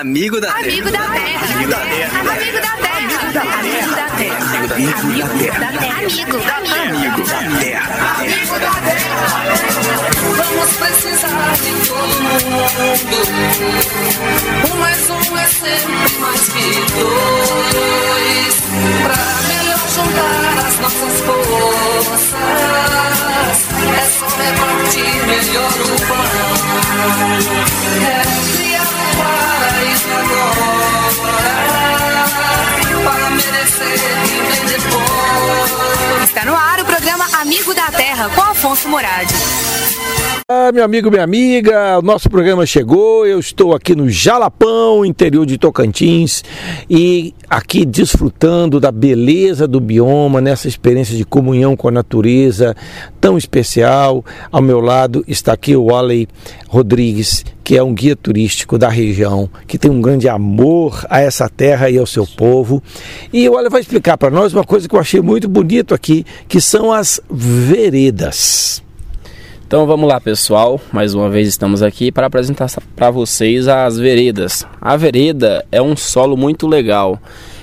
Amigo da Amigo Terra. Da terra. Amigo da Terra. Amigo da Terra. Amigo da Terra. Amigo da Terra. Amigo da Terra. Amigo da Terra. Amigo da Terra. Vamos precisar de todo mundo. Amigo da Terra com Afonso Moradi. Ah, meu amigo, minha amiga, o nosso programa chegou. Eu estou aqui no Jalapão, interior de Tocantins, e aqui desfrutando da beleza do bioma, nessa experiência de comunhão com a natureza tão especial. Ao meu lado está aqui o Wally Rodrigues, que é um guia turístico da região, que tem um grande amor a essa terra e ao seu povo. E o Wally vai explicar para nós uma coisa que eu achei muito bonito aqui, que são as veredas. Então vamos lá, pessoal. Mais uma vez estamos aqui para apresentar para vocês as veredas. A vereda é um solo muito legal.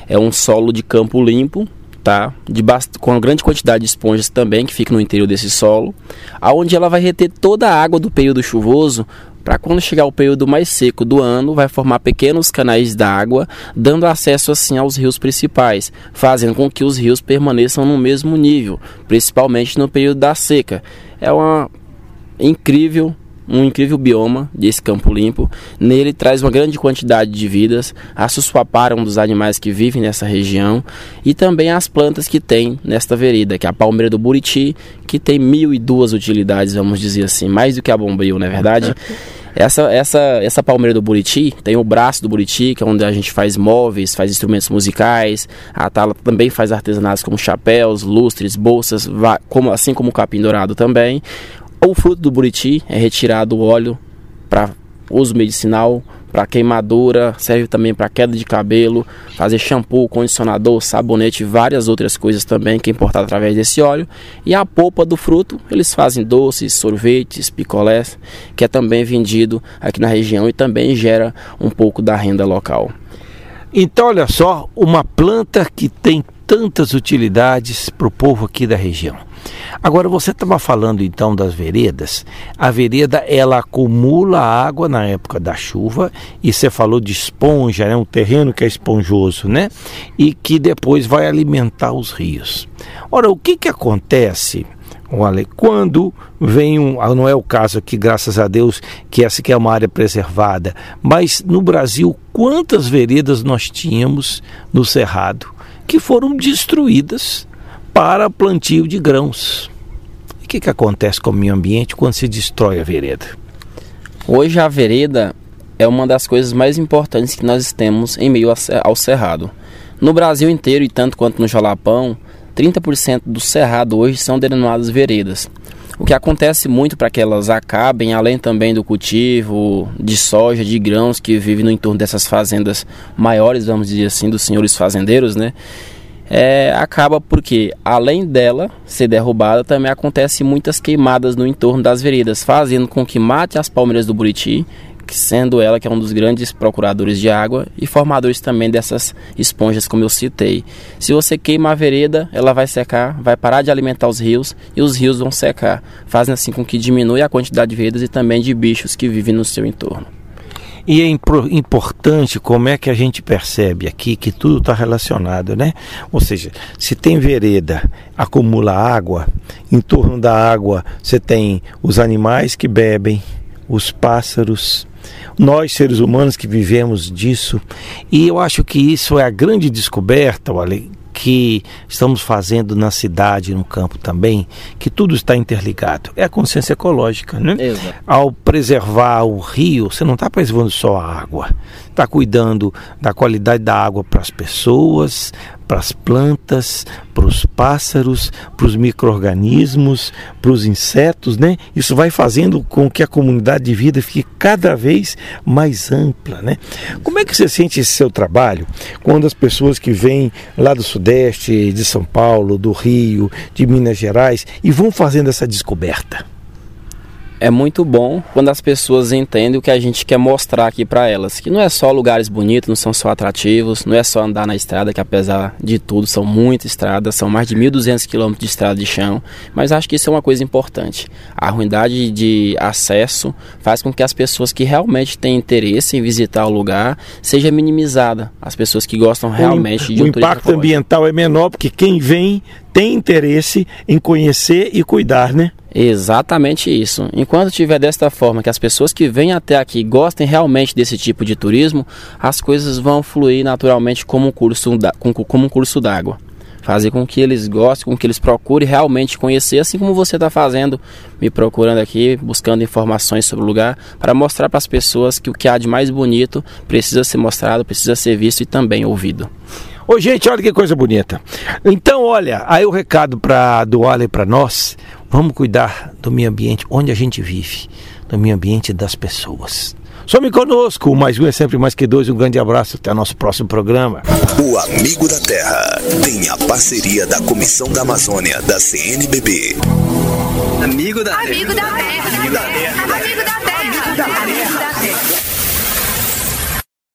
É um solo de campo limpo, tá? De com uma grande quantidade de esponjas também que fica no interior desse solo, aonde ela vai reter toda a água do período chuvoso para quando chegar o período mais seco do ano, vai formar pequenos canais d'água, dando acesso assim aos rios principais, fazendo com que os rios permaneçam no mesmo nível, principalmente no período da seca. É uma incrível, um incrível bioma desse campo limpo. Nele traz uma grande quantidade de vidas, a sussuapara um dos animais que vivem nessa região e também as plantas que tem nesta vereda, que é a palmeira do Buriti, que tem mil e duas utilidades, vamos dizer assim, mais do que a bombril, não é verdade? Essa, essa, essa palmeira do Buriti tem o braço do Buriti, que é onde a gente faz móveis, faz instrumentos musicais. A Tala também faz artesanatos como chapéus, lustres, bolsas, como, assim como o capim dourado também. O fruto do buriti é retirado o óleo para uso medicinal, para queimadura, serve também para queda de cabelo, fazer shampoo, condicionador, sabonete e várias outras coisas também que é importado através desse óleo. E a polpa do fruto, eles fazem doces, sorvetes, picolés, que é também vendido aqui na região e também gera um pouco da renda local. Então, olha só, uma planta que tem tantas utilidades para o povo aqui da região. Agora você estava falando então das veredas. A vereda ela acumula água na época da chuva e você falou de esponja, é né? um terreno que é esponjoso, né? E que depois vai alimentar os rios. Ora, o que que acontece? Olha, quando vem um, ah, não é o caso aqui, graças a Deus, que essa aqui é uma área preservada, mas no Brasil, quantas veredas nós tínhamos no Cerrado que foram destruídas para plantio de grãos. E o que, que acontece com o meio ambiente quando se destrói a vereda? Hoje a vereda é uma das coisas mais importantes que nós temos em meio ao cerrado. No Brasil inteiro e tanto quanto no Jalapão, 30% do cerrado hoje são denominadas veredas. O que acontece muito para que elas acabem, além também do cultivo de soja, de grãos que vivem no entorno dessas fazendas maiores, vamos dizer assim, dos senhores fazendeiros, né? é, acaba porque, além dela ser derrubada, também acontece muitas queimadas no entorno das veredas, fazendo com que mate as palmeiras do Buriti, sendo ela que é um dos grandes procuradores de água e formadores também dessas esponjas, como eu citei. Se você queima a vereda, ela vai secar, vai parar de alimentar os rios e os rios vão secar, fazendo assim com que diminua a quantidade de veredas e também de bichos que vivem no seu entorno. E é importante como é que a gente percebe aqui que tudo está relacionado, né? Ou seja, se tem vereda, acumula água, em torno da água você tem os animais que bebem, os pássaros, nós seres humanos que vivemos disso. E eu acho que isso é a grande descoberta, olha, que estamos fazendo na cidade, no campo também, que tudo está interligado. É a consciência ecológica, né? Exato. Ao preservar o rio, você não está preservando só a água, está cuidando da qualidade da água para as pessoas, para as plantas, para os pássaros, para os micro-organismos, para os insetos, né? Isso vai fazendo com que a comunidade de vida fique cada vez mais ampla, né? Como é que você sente esse seu trabalho quando as pessoas que vêm lá do Sudeste, de São Paulo, do Rio, de Minas Gerais e vão fazendo essa descoberta? É muito bom quando as pessoas entendem o que a gente quer mostrar aqui para elas, que não é só lugares bonitos, não são só atrativos, não é só andar na estrada, que apesar de tudo são muitas estradas, são mais de 1.200 quilômetros de estrada de chão, mas acho que isso é uma coisa importante. A ruindade de acesso faz com que as pessoas que realmente têm interesse em visitar o lugar seja minimizada. As pessoas que gostam realmente o, de um O impacto ambiental é menor porque quem vem tem interesse em conhecer e cuidar, né? Exatamente isso. Enquanto tiver desta forma, que as pessoas que vêm até aqui gostem realmente desse tipo de turismo, as coisas vão fluir naturalmente como um curso como um curso d'água. Fazer com que eles gostem, com que eles procurem realmente conhecer, assim como você está fazendo, me procurando aqui, buscando informações sobre o lugar, para mostrar para as pessoas que o que há de mais bonito precisa ser mostrado, precisa ser visto e também ouvido. Ô, gente, olha que coisa bonita. Então, olha, aí o recado para do Ale para nós, vamos cuidar do meio ambiente onde a gente vive, do meio ambiente das pessoas. Some conosco, mais um é sempre mais que dois. Um grande abraço, até o nosso próximo programa. O Amigo da Terra tem a parceria da Comissão da Amazônia da CNBB. Amigo da Amigo da Terra. Amigo da Terra.